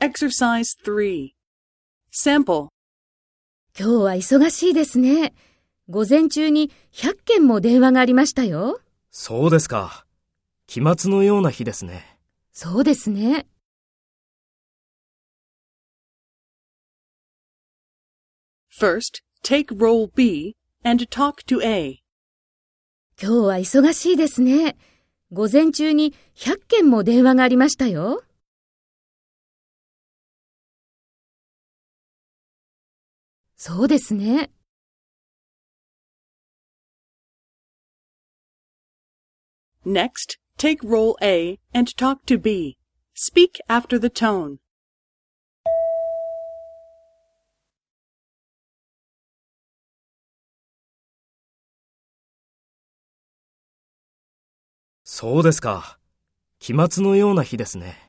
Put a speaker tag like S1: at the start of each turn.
S1: Exercise 3. Sample.
S2: 今日は忙しいですね。午前中に100件も電話がありましたよ。
S3: そうですか。期末のような日ですね。
S2: そうですね。
S1: First, take role B and talk to A.
S2: 今日は忙しいですね。午前中に100件も電話がありましたよ。そうですね。
S1: Next, take role A and talk to B. Speak after the tone.
S3: そうですか。期末のような日ですね。